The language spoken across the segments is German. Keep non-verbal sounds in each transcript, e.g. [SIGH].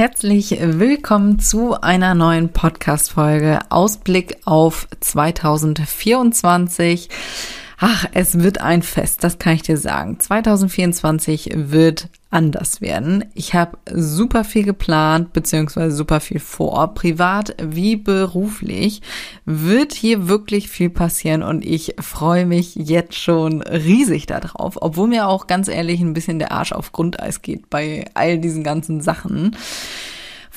Herzlich willkommen zu einer neuen Podcast-Folge Ausblick auf 2024. Ach, es wird ein Fest, das kann ich dir sagen. 2024 wird anders werden. Ich habe super viel geplant, beziehungsweise super viel vor, privat wie beruflich. Wird hier wirklich viel passieren und ich freue mich jetzt schon riesig darauf, obwohl mir auch ganz ehrlich ein bisschen der Arsch auf Grundeis geht bei all diesen ganzen Sachen.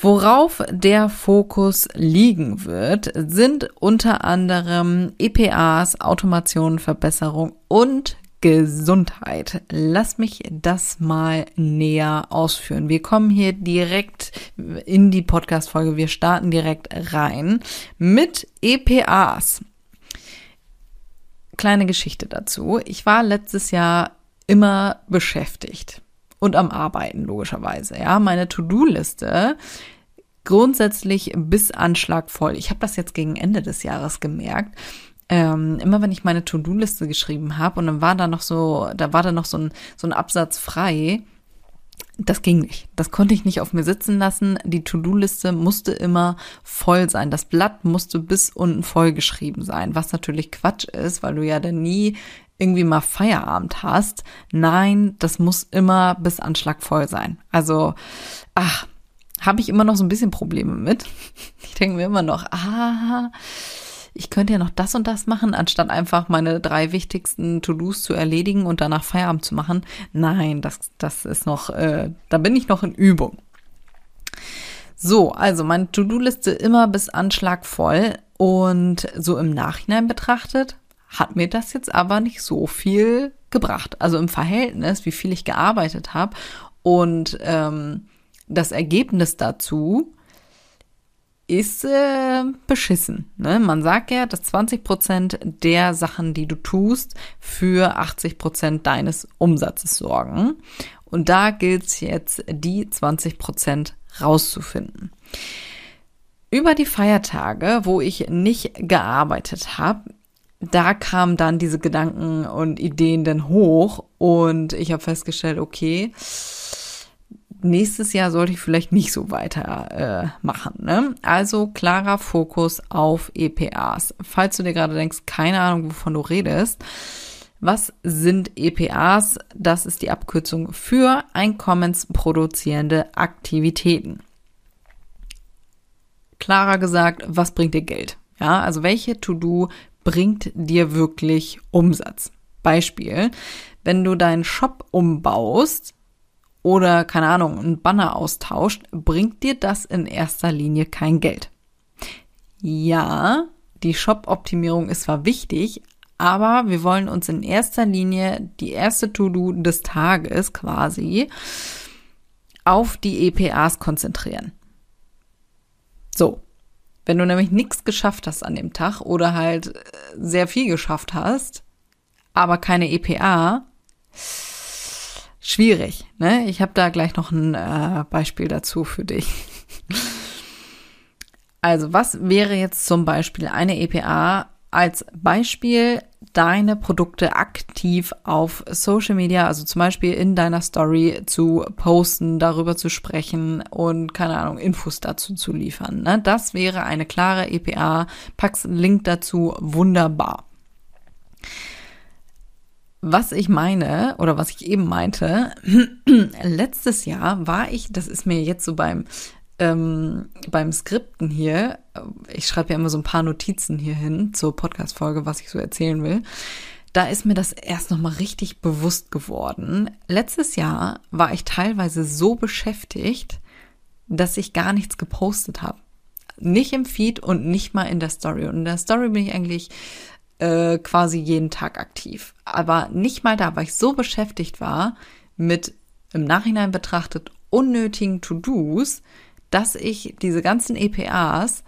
Worauf der Fokus liegen wird, sind unter anderem EPAs, Automation, Verbesserung und Gesundheit. Lass mich das mal näher ausführen. Wir kommen hier direkt in die Podcast-Folge. Wir starten direkt rein mit EPAs. Kleine Geschichte dazu. Ich war letztes Jahr immer beschäftigt und am Arbeiten, logischerweise. Ja, meine To-Do-Liste grundsätzlich bis Anschlag voll. Ich habe das jetzt gegen Ende des Jahres gemerkt ähm, immer wenn ich meine To-Do-Liste geschrieben habe und dann war da noch so, da war da noch so ein, so ein Absatz frei, das ging nicht. Das konnte ich nicht auf mir sitzen lassen. Die To-Do-Liste musste immer voll sein. Das Blatt musste bis unten voll geschrieben sein, was natürlich Quatsch ist, weil du ja dann nie irgendwie mal Feierabend hast. Nein, das muss immer bis Anschlag voll sein. Also, ach, habe ich immer noch so ein bisschen Probleme mit. [LAUGHS] Ich denke mir immer noch, ah, ich könnte ja noch das und das machen, anstatt einfach meine drei wichtigsten To-Dos zu erledigen und danach Feierabend zu machen. Nein, das, das ist noch, äh, da bin ich noch in Übung. So, also meine To-Do-Liste immer bis Anschlag voll und so im Nachhinein betrachtet hat mir das jetzt aber nicht so viel gebracht. Also im Verhältnis, wie viel ich gearbeitet habe und ähm, das Ergebnis dazu ist äh, beschissen. Ne? Man sagt ja, dass 20 Prozent der Sachen, die du tust, für 80 Prozent deines Umsatzes sorgen. Und da gilt es jetzt, die 20 Prozent rauszufinden. Über die Feiertage, wo ich nicht gearbeitet habe, da kamen dann diese Gedanken und Ideen dann hoch und ich habe festgestellt, okay, nächstes Jahr sollte ich vielleicht nicht so weiter äh. Ne? Also klarer Fokus auf EPAs. Falls du dir gerade denkst, keine Ahnung, wovon du redest. Was sind EPAs? Das ist die Abkürzung für einkommensproduzierende Aktivitäten. Klarer gesagt, was bringt dir Geld? Ja, also welche To-Do bringt dir wirklich Umsatz? Beispiel, wenn du deinen Shop umbaust, oder, keine Ahnung, ein Banner austauscht, bringt dir das in erster Linie kein Geld. Ja, die Shop-Optimierung ist zwar wichtig, aber wir wollen uns in erster Linie die erste To-Do des Tages quasi auf die EPAs konzentrieren. So, wenn du nämlich nichts geschafft hast an dem Tag oder halt äh, sehr viel geschafft hast, aber keine EPA, schwierig. Ne? Ich habe da gleich noch ein äh, Beispiel dazu für dich. Also, was wäre jetzt zum Beispiel eine EPA als Beispiel, deine Produkte aktiv auf Social Media, also zum Beispiel in deiner Story zu posten, darüber zu sprechen und keine Ahnung, Infos dazu zu liefern. Ne? Das wäre eine klare EPA. Packst einen Link dazu, wunderbar. Was ich meine oder was ich eben meinte, [CLEARS THROAT] letztes Jahr war ich, das ist mir jetzt so beim ähm, beim Skripten hier, ich schreibe ja immer so ein paar Notizen hier hin zur Podcast-Folge, was ich so erzählen will. Da ist mir das erst nochmal richtig bewusst geworden. Letztes Jahr war ich teilweise so beschäftigt, dass ich gar nichts gepostet habe. Nicht im Feed und nicht mal in der Story. Und in der Story bin ich eigentlich äh, quasi jeden Tag aktiv. Aber nicht mal da, weil ich so beschäftigt war mit im Nachhinein betrachtet unnötigen To-Dos, dass ich diese ganzen EPAs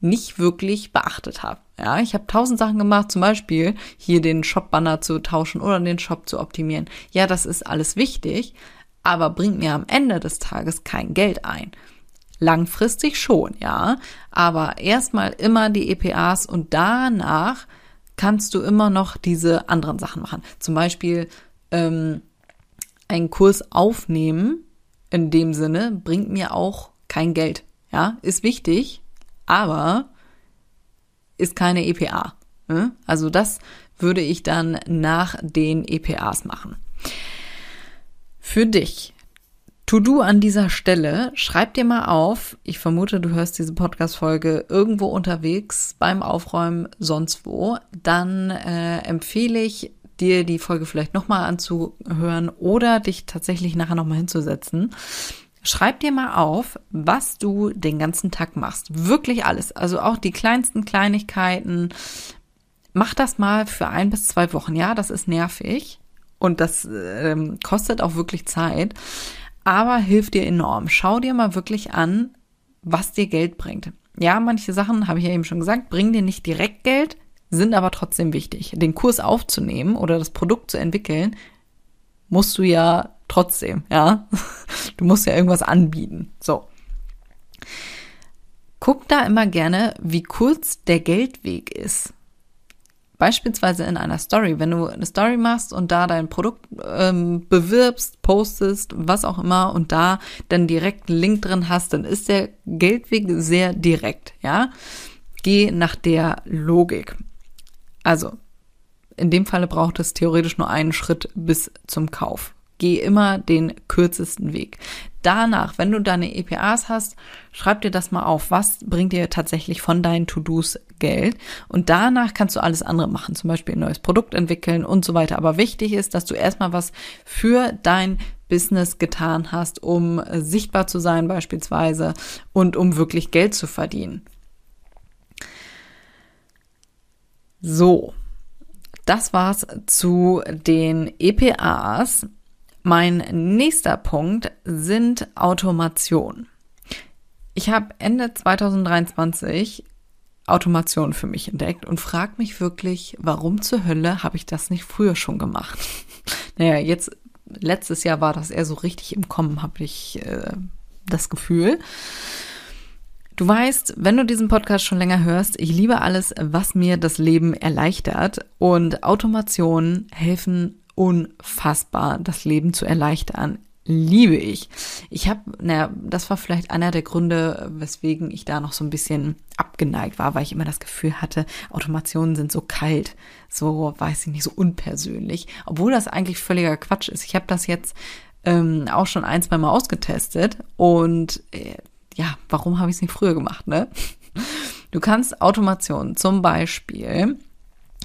nicht wirklich beachtet habe. Ja, ich habe tausend Sachen gemacht, zum Beispiel hier den Shop-Banner zu tauschen oder den Shop zu optimieren. Ja, das ist alles wichtig, aber bringt mir am Ende des Tages kein Geld ein. Langfristig schon, ja, aber erstmal immer die EPAs und danach kannst du immer noch diese anderen Sachen machen. Zum Beispiel ähm, einen Kurs aufnehmen, in dem Sinne, bringt mir auch kein Geld. Ja, ist wichtig, aber ist keine EPA. Ne? Also das würde ich dann nach den EPAs machen. Für dich. To-Do an dieser Stelle, schreib dir mal auf, ich vermute, du hörst diese Podcast-Folge irgendwo unterwegs, beim Aufräumen, sonst wo, dann äh, empfehle ich dir die Folge vielleicht nochmal anzuhören oder dich tatsächlich nachher nochmal hinzusetzen Schreib dir mal auf, was du den ganzen Tag machst. Wirklich alles. Also auch die kleinsten Kleinigkeiten. Mach das mal für ein bis zwei Wochen. Ja, das ist nervig und das ähm, kostet auch wirklich Zeit, aber hilft dir enorm. Schau dir mal wirklich an, was dir Geld bringt. Ja, manche Sachen, habe ich ja eben schon gesagt, bringen dir nicht direkt Geld, sind aber trotzdem wichtig. Den Kurs aufzunehmen oder das Produkt zu entwickeln, musst du ja trotzdem, ja. [LAUGHS] Du musst ja irgendwas anbieten. So. Guck da immer gerne, wie kurz der Geldweg ist. Beispielsweise in einer Story, wenn du eine Story machst und da dein Produkt ähm, bewirbst, postest, was auch immer und da dann direkt einen Link drin hast, dann ist der Geldweg sehr direkt, ja. Geh nach der Logik. Also, in dem Falle braucht es theoretisch nur einen Schritt bis zum Kauf. Geh immer den kürzesten Weg. Danach, wenn du deine EPAs hast, schreib dir das mal auf. Was bringt dir tatsächlich von deinen To-Dos Geld? Und danach kannst du alles andere machen, zum Beispiel ein neues Produkt entwickeln und so weiter. Aber wichtig ist, dass du erstmal was für dein Business getan hast, um sichtbar zu sein beispielsweise und um wirklich Geld zu verdienen. So, das war's zu den EPAs. Mein nächster Punkt sind Automation. Ich habe Ende 2023 Automation für mich entdeckt und frage mich wirklich, warum zur Hölle habe ich das nicht früher schon gemacht? [LAUGHS] naja, jetzt letztes Jahr war das eher so richtig im Kommen, habe ich äh, das Gefühl. Du weißt, wenn du diesen Podcast schon länger hörst, ich liebe alles, was mir das Leben erleichtert und Automationen helfen unfassbar, das Leben zu erleichtern. Liebe ich. Ich habe, naja, das war vielleicht einer der Gründe, weswegen ich da noch so ein bisschen abgeneigt war, weil ich immer das Gefühl hatte, Automationen sind so kalt, so, weiß ich nicht, so unpersönlich, obwohl das eigentlich völliger Quatsch ist. Ich habe das jetzt ähm, auch schon ein, zwei Mal ausgetestet und äh, ja, warum habe ich es nicht früher gemacht, ne? Du kannst Automationen zum Beispiel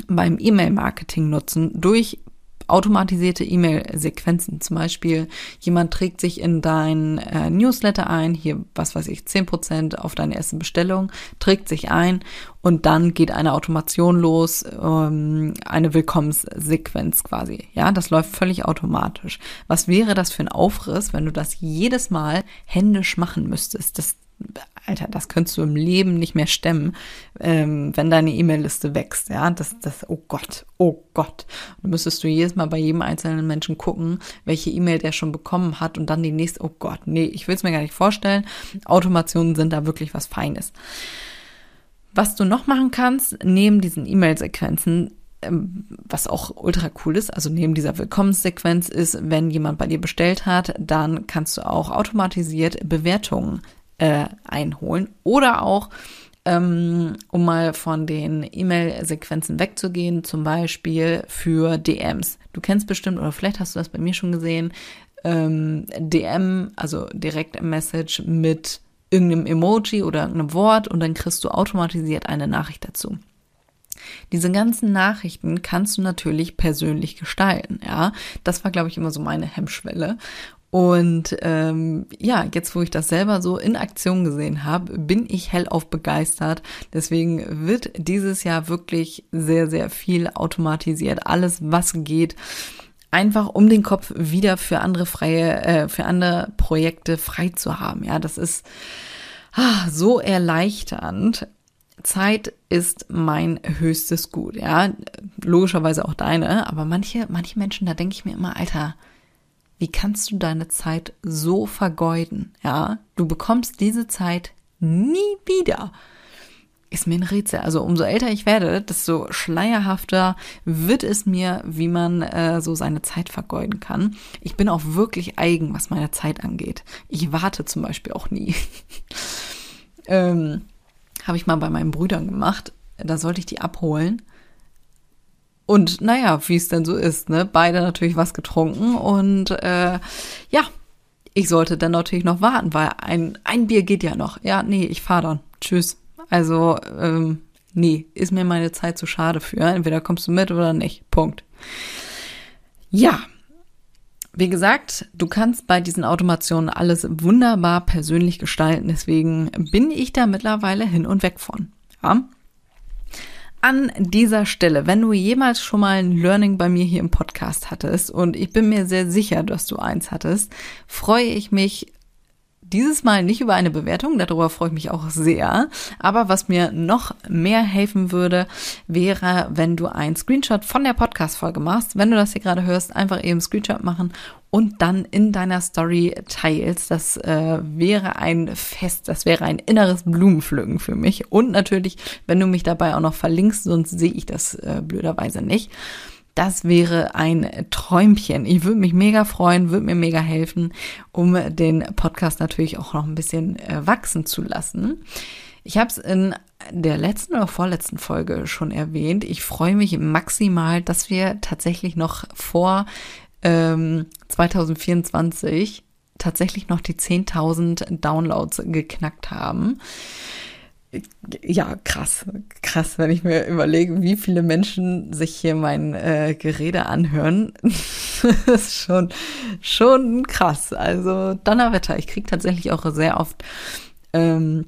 beim E-Mail-Marketing nutzen durch automatisierte E-Mail-Sequenzen. Zum Beispiel, jemand trägt sich in dein äh, Newsletter ein, hier, was weiß ich, zehn Prozent auf deine erste Bestellung, trägt sich ein und dann geht eine Automation los, ähm, eine Willkommenssequenz quasi. Ja, das läuft völlig automatisch. Was wäre das für ein Aufriss, wenn du das jedes Mal händisch machen müsstest? Das Alter, das könntest du im Leben nicht mehr stemmen, ähm, wenn deine E-Mail-Liste wächst. Ja, das, das, oh Gott, oh Gott. Dann müsstest du jedes Mal bei jedem einzelnen Menschen gucken, welche E-Mail der schon bekommen hat und dann die nächste, oh Gott, nee, ich will es mir gar nicht vorstellen. Automationen sind da wirklich was Feines. Was du noch machen kannst, neben diesen E-Mail-Sequenzen, ähm, was auch ultra cool ist, also neben dieser Willkommenssequenz ist, wenn jemand bei dir bestellt hat, dann kannst du auch automatisiert Bewertungen äh, einholen. Oder auch, ähm, um mal von den E-Mail-Sequenzen wegzugehen, zum Beispiel für DMs. Du kennst bestimmt, oder vielleicht hast du das bei mir schon gesehen, ähm, DM, also Direct Message mit irgendeinem Emoji oder irgendeinem Wort und dann kriegst du automatisiert eine Nachricht dazu. Diese ganzen Nachrichten kannst du natürlich persönlich gestalten, ja. Das war, glaube ich, immer so meine Hemmschwelle. Und ähm, ja, jetzt wo ich das selber so in Aktion gesehen habe, bin ich hellauf begeistert. Deswegen wird dieses Jahr wirklich sehr, sehr viel automatisiert. Alles, was geht. Einfach um den Kopf wieder für andere freie, äh, für andere Projekte frei zu haben. Ja, das ist ah, so erleichternd. Zeit ist mein höchstes Gut, ja. Logischerweise auch deine, aber manche, manche Menschen, da denke ich mir immer, Alter, wie kannst du deine Zeit so vergeuden, ja? Du bekommst diese Zeit nie wieder. Ist mir ein Rätsel. Also umso älter ich werde, desto schleierhafter wird es mir, wie man äh, so seine Zeit vergeuden kann. Ich bin auch wirklich eigen, was meine Zeit angeht. Ich warte zum Beispiel auch nie. [LAUGHS] ähm, habe ich mal bei meinen Brüdern gemacht. Da sollte ich die abholen. Und naja, wie es denn so ist, ne? Beide natürlich was getrunken und äh, ja, ich sollte dann natürlich noch warten, weil ein, ein Bier geht ja noch. Ja, nee, ich fahre dann. Tschüss. Also, ähm, nee, ist mir meine Zeit zu schade für. Entweder kommst du mit oder nicht. Punkt. Ja. Wie gesagt, du kannst bei diesen Automationen alles wunderbar persönlich gestalten. Deswegen bin ich da mittlerweile hin und weg von. Ja an dieser Stelle, wenn du jemals schon mal ein Learning bei mir hier im Podcast hattest, und ich bin mir sehr sicher, dass du eins hattest, freue ich mich dieses Mal nicht über eine Bewertung, darüber freue ich mich auch sehr. Aber was mir noch mehr helfen würde, wäre, wenn du einen Screenshot von der Podcast-Folge machst. Wenn du das hier gerade hörst, einfach eben Screenshot machen und dann in deiner Story teilst. Das äh, wäre ein Fest, das wäre ein inneres Blumenpflücken für mich. Und natürlich, wenn du mich dabei auch noch verlinkst, sonst sehe ich das äh, blöderweise nicht. Das wäre ein Träumchen. Ich würde mich mega freuen, würde mir mega helfen, um den Podcast natürlich auch noch ein bisschen äh, wachsen zu lassen. Ich habe es in der letzten oder vorletzten Folge schon erwähnt. Ich freue mich maximal, dass wir tatsächlich noch vor ähm, 2024 tatsächlich noch die 10.000 Downloads geknackt haben ja, krass, krass, wenn ich mir überlege, wie viele Menschen sich hier mein äh, Gerede anhören. [LAUGHS] das ist schon, schon krass. Also Donnerwetter. Ich kriege tatsächlich auch sehr oft, ähm,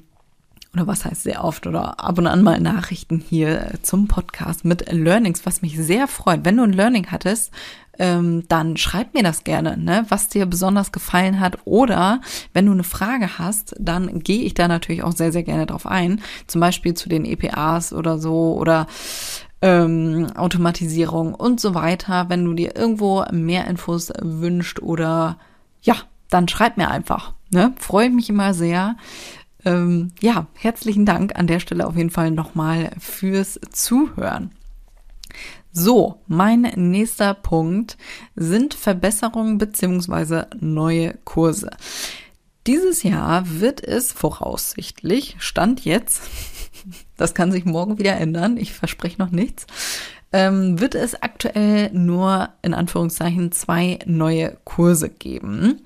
oder was heißt sehr oft, oder ab und an mal Nachrichten hier zum Podcast mit Learnings, was mich sehr freut. Wenn du ein Learning hattest, ähm, dann schreib mir das gerne, ne, was dir besonders gefallen hat. Oder wenn du eine Frage hast, dann gehe ich da natürlich auch sehr, sehr gerne drauf ein. Zum Beispiel zu den EPAs oder so oder ähm, Automatisierung und so weiter. Wenn du dir irgendwo mehr Infos wünscht oder ja, dann schreib mir einfach. Ne? Freue mich immer sehr. Ähm, ja, herzlichen Dank an der Stelle auf jeden Fall nochmal fürs Zuhören. So, mein nächster Punkt sind Verbesserungen beziehungsweise neue Kurse. Dieses Jahr wird es voraussichtlich, Stand jetzt, [LAUGHS] das kann sich morgen wieder ändern, ich verspreche noch nichts, ähm, wird es aktuell nur in Anführungszeichen zwei neue Kurse geben.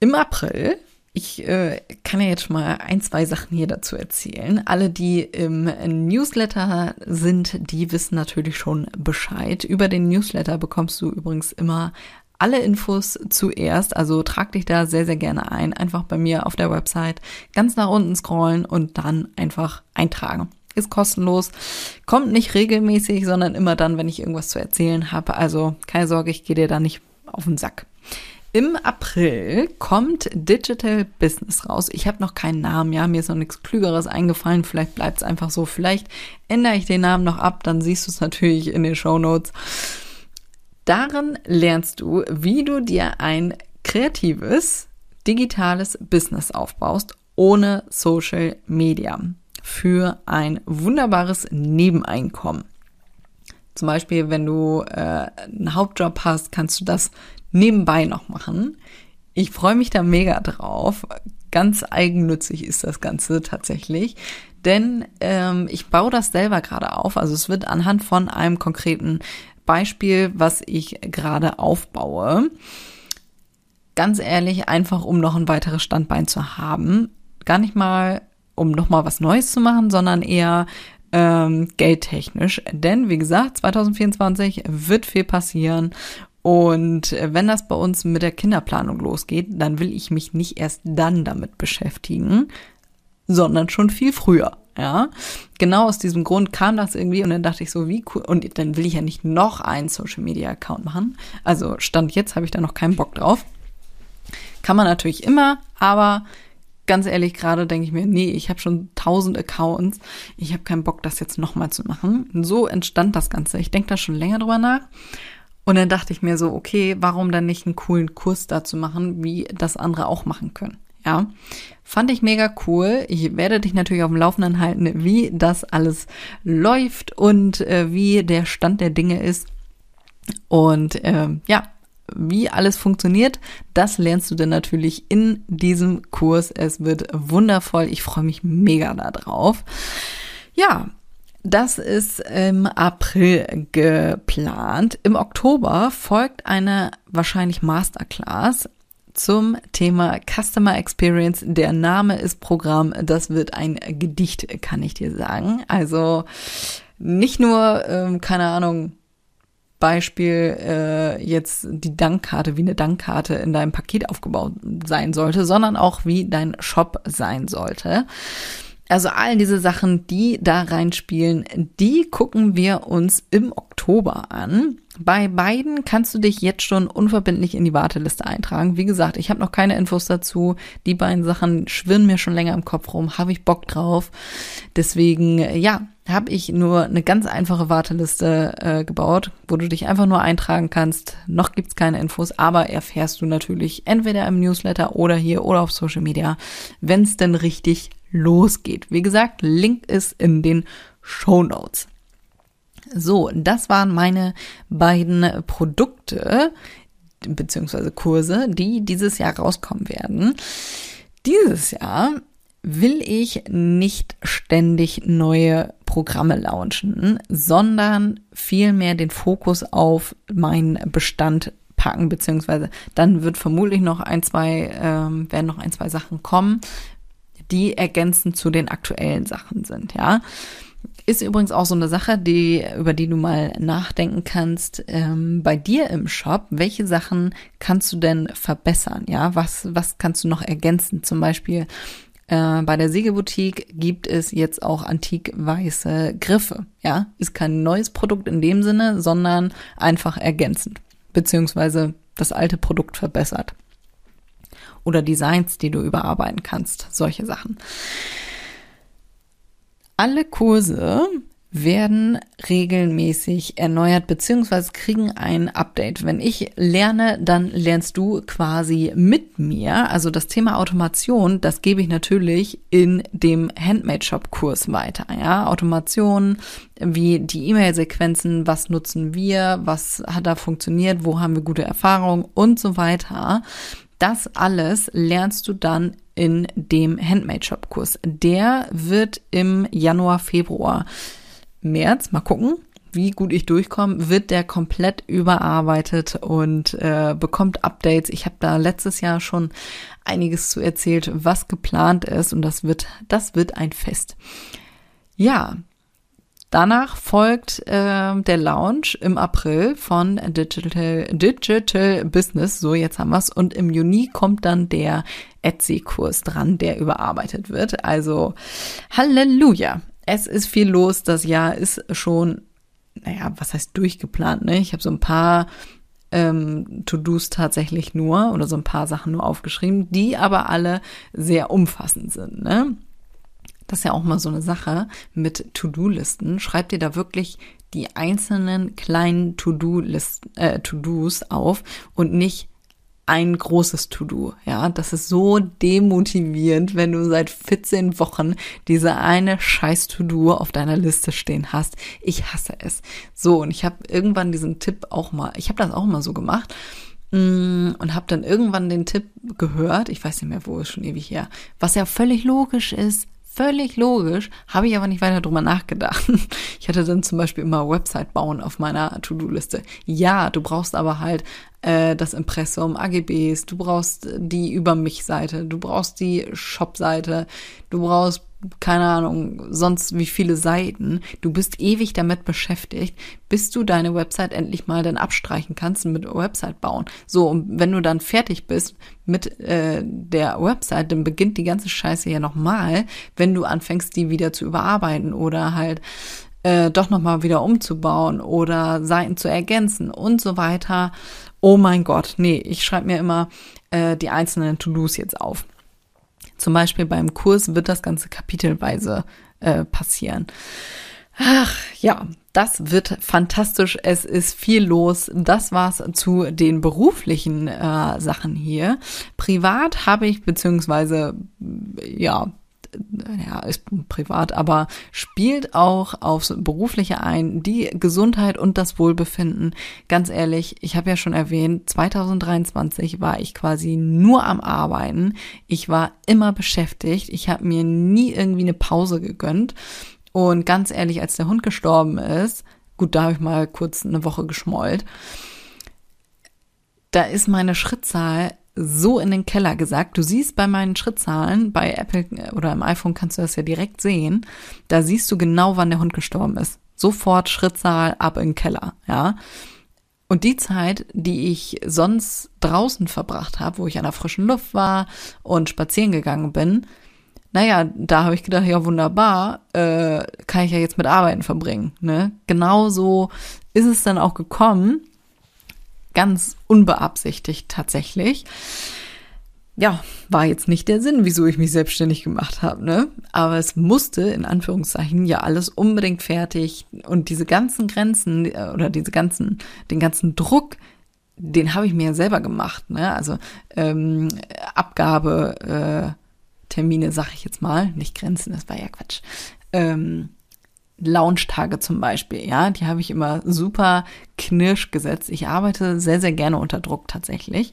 Im April ich äh, kann ja jetzt schon mal ein, zwei Sachen hier dazu erzählen. Alle, die im Newsletter sind, die wissen natürlich schon Bescheid. Über den Newsletter bekommst du übrigens immer alle Infos zuerst. Also trag dich da sehr, sehr gerne ein. Einfach bei mir auf der Website ganz nach unten scrollen und dann einfach eintragen. Ist kostenlos, kommt nicht regelmäßig, sondern immer dann, wenn ich irgendwas zu erzählen habe. Also keine Sorge, ich gehe dir da nicht auf den Sack. Im April kommt Digital Business raus. Ich habe noch keinen Namen, ja, mir ist noch nichts Klügeres eingefallen. Vielleicht bleibt es einfach so. Vielleicht ändere ich den Namen noch ab, dann siehst du es natürlich in den Show Notes. Darin lernst du, wie du dir ein kreatives, digitales Business aufbaust ohne Social Media für ein wunderbares Nebeneinkommen. Zum Beispiel, wenn du äh, einen Hauptjob hast, kannst du das nebenbei noch machen. Ich freue mich da mega drauf. Ganz eigennützig ist das Ganze tatsächlich. Denn ähm, ich baue das selber gerade auf. Also es wird anhand von einem konkreten Beispiel, was ich gerade aufbaue. Ganz ehrlich, einfach um noch ein weiteres Standbein zu haben. Gar nicht mal, um nochmal was Neues zu machen, sondern eher ähm, geldtechnisch. Denn wie gesagt, 2024 wird viel passieren und wenn das bei uns mit der Kinderplanung losgeht, dann will ich mich nicht erst dann damit beschäftigen, sondern schon viel früher. Ja, genau aus diesem Grund kam das irgendwie und dann dachte ich so, wie cool. Und dann will ich ja nicht noch einen Social Media Account machen. Also Stand jetzt habe ich da noch keinen Bock drauf. Kann man natürlich immer, aber ganz ehrlich, gerade denke ich mir, nee, ich habe schon tausend Accounts. Ich habe keinen Bock, das jetzt nochmal zu machen. so entstand das Ganze. Ich denke da schon länger drüber nach. Und dann dachte ich mir so, okay, warum dann nicht einen coolen Kurs dazu machen, wie das andere auch machen können? Ja, fand ich mega cool. Ich werde dich natürlich auf dem Laufenden halten, wie das alles läuft und äh, wie der Stand der Dinge ist. Und äh, ja, wie alles funktioniert, das lernst du dann natürlich in diesem Kurs. Es wird wundervoll. Ich freue mich mega darauf. Ja, das ist im April geplant. Im Oktober folgt eine wahrscheinlich Masterclass zum Thema Customer Experience. Der Name ist Programm. Das wird ein Gedicht, kann ich dir sagen. Also nicht nur, ähm, keine Ahnung, Beispiel äh, jetzt die Dankkarte, wie eine Dankkarte in deinem Paket aufgebaut sein sollte, sondern auch wie dein Shop sein sollte. Also all diese Sachen, die da reinspielen, die gucken wir uns im Oktober an. Bei beiden kannst du dich jetzt schon unverbindlich in die Warteliste eintragen. Wie gesagt, ich habe noch keine Infos dazu. Die beiden Sachen schwirren mir schon länger im Kopf rum. Habe ich Bock drauf. Deswegen, ja, habe ich nur eine ganz einfache Warteliste äh, gebaut, wo du dich einfach nur eintragen kannst. Noch gibt's keine Infos, aber erfährst du natürlich entweder im Newsletter oder hier oder auf Social Media, wenn es denn richtig losgeht. Wie gesagt, Link ist in den Show Notes. So, das waren meine beiden Produkte beziehungsweise Kurse, die dieses Jahr rauskommen werden. Dieses Jahr will ich nicht ständig neue Programme launchen, sondern vielmehr den Fokus auf meinen Bestand packen, beziehungsweise dann wird vermutlich noch ein, zwei, ähm, werden noch ein, zwei Sachen kommen, die ergänzend zu den aktuellen Sachen sind, ja. Ist übrigens auch so eine Sache, die, über die du mal nachdenken kannst. Ähm, bei dir im Shop, welche Sachen kannst du denn verbessern? Ja, was, was kannst du noch ergänzen? Zum Beispiel äh, bei der Siegelboutique gibt es jetzt auch antik weiße Griffe. Ja, ist kein neues Produkt in dem Sinne, sondern einfach ergänzend. Beziehungsweise das alte Produkt verbessert oder Designs, die du überarbeiten kannst, solche Sachen. Alle Kurse werden regelmäßig erneuert beziehungsweise kriegen ein Update. Wenn ich lerne, dann lernst du quasi mit mir. Also das Thema Automation, das gebe ich natürlich in dem Handmade Shop Kurs weiter. Ja, Automation, wie die E-Mail-Sequenzen, was nutzen wir, was hat da funktioniert, wo haben wir gute Erfahrungen und so weiter. Das alles lernst du dann in dem Handmade Shop Kurs. Der wird im Januar, Februar, März, mal gucken, wie gut ich durchkomme, wird der komplett überarbeitet und äh, bekommt Updates. Ich habe da letztes Jahr schon einiges zu erzählt, was geplant ist und das wird, das wird ein Fest. Ja, Danach folgt äh, der Launch im April von Digital, Digital Business. So, jetzt haben wir's. Und im Juni kommt dann der Etsy-Kurs dran, der überarbeitet wird. Also Halleluja. Es ist viel los. Das Jahr ist schon, naja, was heißt durchgeplant? Ne? Ich habe so ein paar ähm, To-Dos tatsächlich nur oder so ein paar Sachen nur aufgeschrieben, die aber alle sehr umfassend sind. Ne? Das ist ja auch mal so eine Sache mit To-Do-Listen. Schreib dir da wirklich die einzelnen kleinen To-Do-Listen, äh, To-Dos auf und nicht ein großes To-Do. Ja, das ist so demotivierend, wenn du seit 14 Wochen diese eine scheiß To-Do auf deiner Liste stehen hast. Ich hasse es. So, und ich habe irgendwann diesen Tipp auch mal, ich habe das auch mal so gemacht mm, und habe dann irgendwann den Tipp gehört, ich weiß nicht mehr, wo ist schon ewig her, was ja völlig logisch ist, völlig logisch, habe ich aber nicht weiter drüber nachgedacht. [LAUGHS] Ich hatte dann zum Beispiel immer Website bauen auf meiner To-Do-Liste. Ja, du brauchst aber halt äh, das Impressum, AGBs, du brauchst die Über mich-Seite, du brauchst die Shop-Seite, du brauchst keine Ahnung, sonst wie viele Seiten. Du bist ewig damit beschäftigt, bis du deine Website endlich mal dann abstreichen kannst und mit Website bauen. So, und wenn du dann fertig bist mit äh, der Website, dann beginnt die ganze Scheiße ja nochmal, wenn du anfängst, die wieder zu überarbeiten oder halt äh, doch nochmal wieder umzubauen oder Seiten zu ergänzen und so weiter. Oh mein Gott, nee, ich schreibe mir immer äh, die einzelnen To-Dos jetzt auf. Zum Beispiel beim Kurs wird das Ganze kapitelweise äh, passieren. Ach ja, das wird fantastisch. Es ist viel los. Das war's zu den beruflichen äh, Sachen hier. Privat habe ich beziehungsweise ja ja, ist privat, aber spielt auch aufs Berufliche ein, die Gesundheit und das Wohlbefinden. Ganz ehrlich, ich habe ja schon erwähnt, 2023 war ich quasi nur am Arbeiten. Ich war immer beschäftigt. Ich habe mir nie irgendwie eine Pause gegönnt. Und ganz ehrlich, als der Hund gestorben ist, gut, da habe ich mal kurz eine Woche geschmollt, da ist meine Schrittzahl so in den Keller gesagt. Du siehst bei meinen Schrittzahlen, bei Apple oder im iPhone kannst du das ja direkt sehen. Da siehst du genau, wann der Hund gestorben ist. Sofort Schrittzahl ab in den Keller, ja. Und die Zeit, die ich sonst draußen verbracht habe, wo ich an der frischen Luft war und spazieren gegangen bin, naja, da habe ich gedacht, ja wunderbar, äh, kann ich ja jetzt mit Arbeiten verbringen. Ne? Genauso ist es dann auch gekommen, ganz unbeabsichtigt tatsächlich. Ja, war jetzt nicht der Sinn, wieso ich mich selbstständig gemacht habe, ne? Aber es musste in Anführungszeichen ja alles unbedingt fertig und diese ganzen Grenzen äh, oder diese ganzen, den ganzen Druck, den habe ich mir ja selber gemacht, ne? Also ähm, Abgabe, äh, Termine, sag ich jetzt mal, nicht Grenzen, das war ja Quatsch. Ähm, Launch-Tage zum Beispiel, ja, die habe ich immer super knirsch gesetzt. Ich arbeite sehr, sehr gerne unter Druck tatsächlich.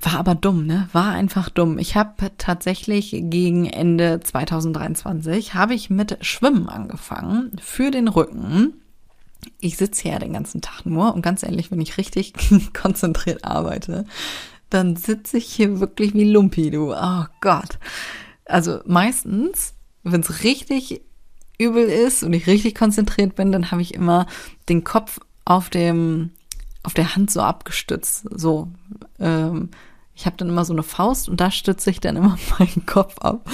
War aber dumm, ne? War einfach dumm. Ich habe tatsächlich gegen Ende 2023 habe ich mit Schwimmen angefangen für den Rücken. Ich sitze ja den ganzen Tag nur und ganz ehrlich, wenn ich richtig [LAUGHS] konzentriert arbeite, dann sitze ich hier wirklich wie Lumpi, du. Oh Gott. Also meistens, wenn es richtig übel ist und ich richtig konzentriert bin, dann habe ich immer den Kopf auf dem auf der Hand so abgestützt. So, ähm, ich habe dann immer so eine Faust und da stütze ich dann immer [LAUGHS] meinen Kopf ab.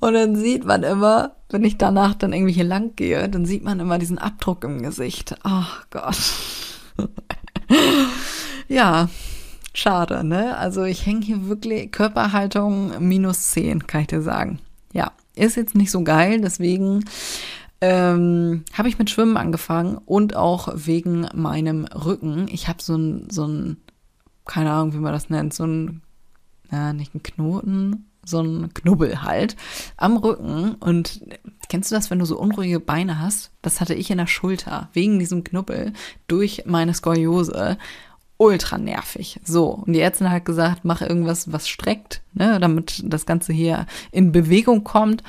Und dann sieht man immer, wenn ich danach dann irgendwie hier lang gehe, dann sieht man immer diesen Abdruck im Gesicht. Oh Gott. [LAUGHS] ja, Schade, ne? Also ich hänge hier wirklich Körperhaltung minus 10, kann ich dir sagen. Ja, ist jetzt nicht so geil, deswegen ähm, habe ich mit Schwimmen angefangen und auch wegen meinem Rücken. Ich habe so ein, so ein, keine Ahnung, wie man das nennt, so ein, ja, nicht ein Knoten, so ein Knubbel halt am Rücken. Und kennst du das, wenn du so unruhige Beine hast? Das hatte ich in der Schulter wegen diesem Knubbel durch meine Skoliose ultra nervig. So, und die Ärztin hat gesagt, mach irgendwas, was streckt, ne, damit das Ganze hier in Bewegung kommt.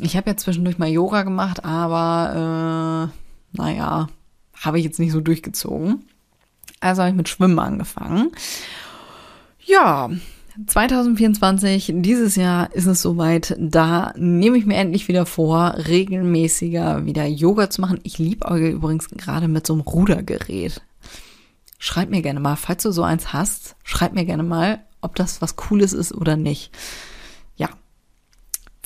Ich habe ja zwischendurch mal Yoga gemacht, aber äh, naja, habe ich jetzt nicht so durchgezogen. Also habe ich mit Schwimmen angefangen. Ja, 2024, dieses Jahr ist es soweit. Da nehme ich mir endlich wieder vor, regelmäßiger wieder Yoga zu machen. Ich liebe übrigens gerade mit so einem Rudergerät schreib mir gerne mal, falls du so eins hast, schreib mir gerne mal, ob das was Cooles ist oder nicht. Ja,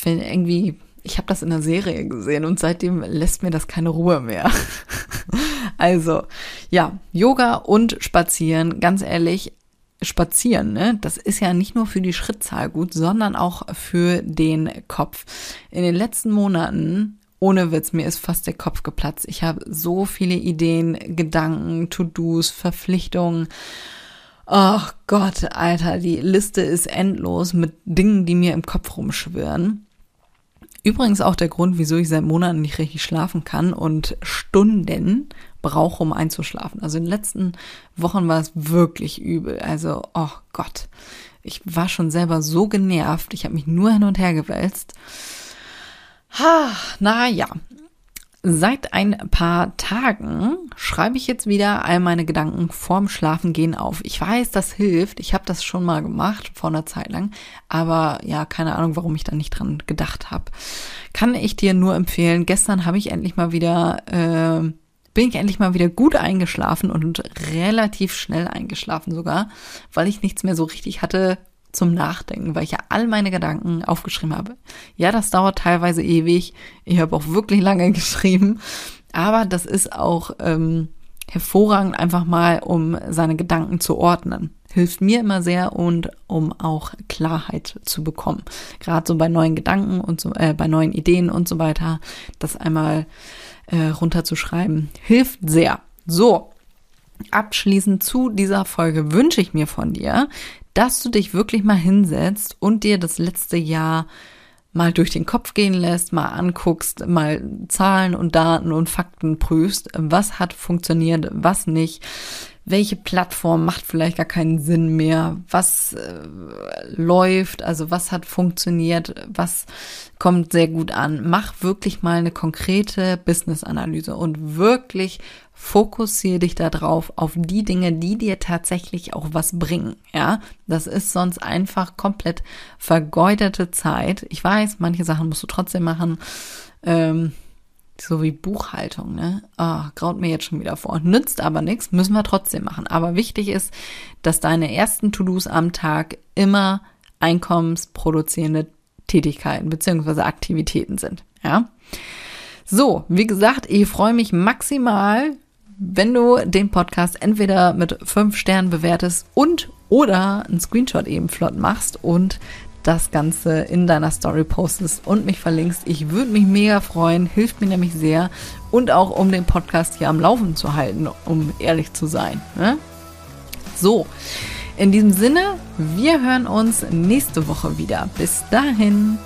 wenn irgendwie, ich habe das in der Serie gesehen und seitdem lässt mir das keine Ruhe mehr. [LAUGHS] also, ja, Yoga und Spazieren, ganz ehrlich, Spazieren, ne? Das ist ja nicht nur für die Schrittzahl gut, sondern auch für den Kopf. In den letzten Monaten ohne Witz, mir ist fast der Kopf geplatzt. Ich habe so viele Ideen, Gedanken, To-Dos, Verpflichtungen. Ach Gott, Alter, die Liste ist endlos mit Dingen, die mir im Kopf rumschwirren. Übrigens auch der Grund, wieso ich seit Monaten nicht richtig schlafen kann und Stunden brauche, um einzuschlafen. Also in den letzten Wochen war es wirklich übel. Also, oh Gott, ich war schon selber so genervt. Ich habe mich nur hin und her gewälzt. Ha, na ja. Seit ein paar Tagen schreibe ich jetzt wieder all meine Gedanken vorm Schlafengehen auf. Ich weiß, das hilft. Ich habe das schon mal gemacht vor einer Zeit lang, aber ja, keine Ahnung, warum ich da nicht dran gedacht habe. Kann ich dir nur empfehlen. Gestern habe ich endlich mal wieder äh, bin ich endlich mal wieder gut eingeschlafen und relativ schnell eingeschlafen sogar, weil ich nichts mehr so richtig hatte, zum Nachdenken, weil ich ja all meine Gedanken aufgeschrieben habe. Ja, das dauert teilweise ewig. Ich habe auch wirklich lange [LAUGHS] geschrieben. Aber das ist auch ähm, hervorragend einfach mal, um seine Gedanken zu ordnen. Hilft mir immer sehr und um auch Klarheit zu bekommen. Gerade so bei neuen Gedanken und so, äh, bei neuen Ideen und so weiter, das einmal äh, runterzuschreiben, hilft sehr. So, abschließend zu dieser Folge wünsche ich mir von dir, dass du dich wirklich mal hinsetzt und dir das letzte Jahr mal durch den Kopf gehen lässt, mal anguckst, mal Zahlen und Daten und Fakten prüfst, was hat funktioniert, was nicht, welche Plattform macht vielleicht gar keinen Sinn mehr, was äh, läuft, also was hat funktioniert, was kommt sehr gut an. Mach wirklich mal eine konkrete Business-Analyse und wirklich fokussiere dich darauf, auf die Dinge, die dir tatsächlich auch was bringen. Ja, das ist sonst einfach komplett vergeudete Zeit. Ich weiß, manche Sachen musst du trotzdem machen. Ähm, so wie Buchhaltung, ne? Oh, graut mir jetzt schon wieder vor. Nützt aber nichts, müssen wir trotzdem machen. Aber wichtig ist, dass deine ersten To-Dos am Tag immer einkommensproduzierende Tätigkeiten beziehungsweise Aktivitäten sind, ja? So, wie gesagt, ich freue mich maximal, wenn du den Podcast entweder mit fünf Sternen bewertest und oder einen Screenshot eben flott machst und das Ganze in deiner Story postest und mich verlinkst. Ich würde mich mega freuen, hilft mir nämlich sehr und auch um den Podcast hier am Laufen zu halten, um ehrlich zu sein. Ne? So, in diesem Sinne, wir hören uns nächste Woche wieder. Bis dahin.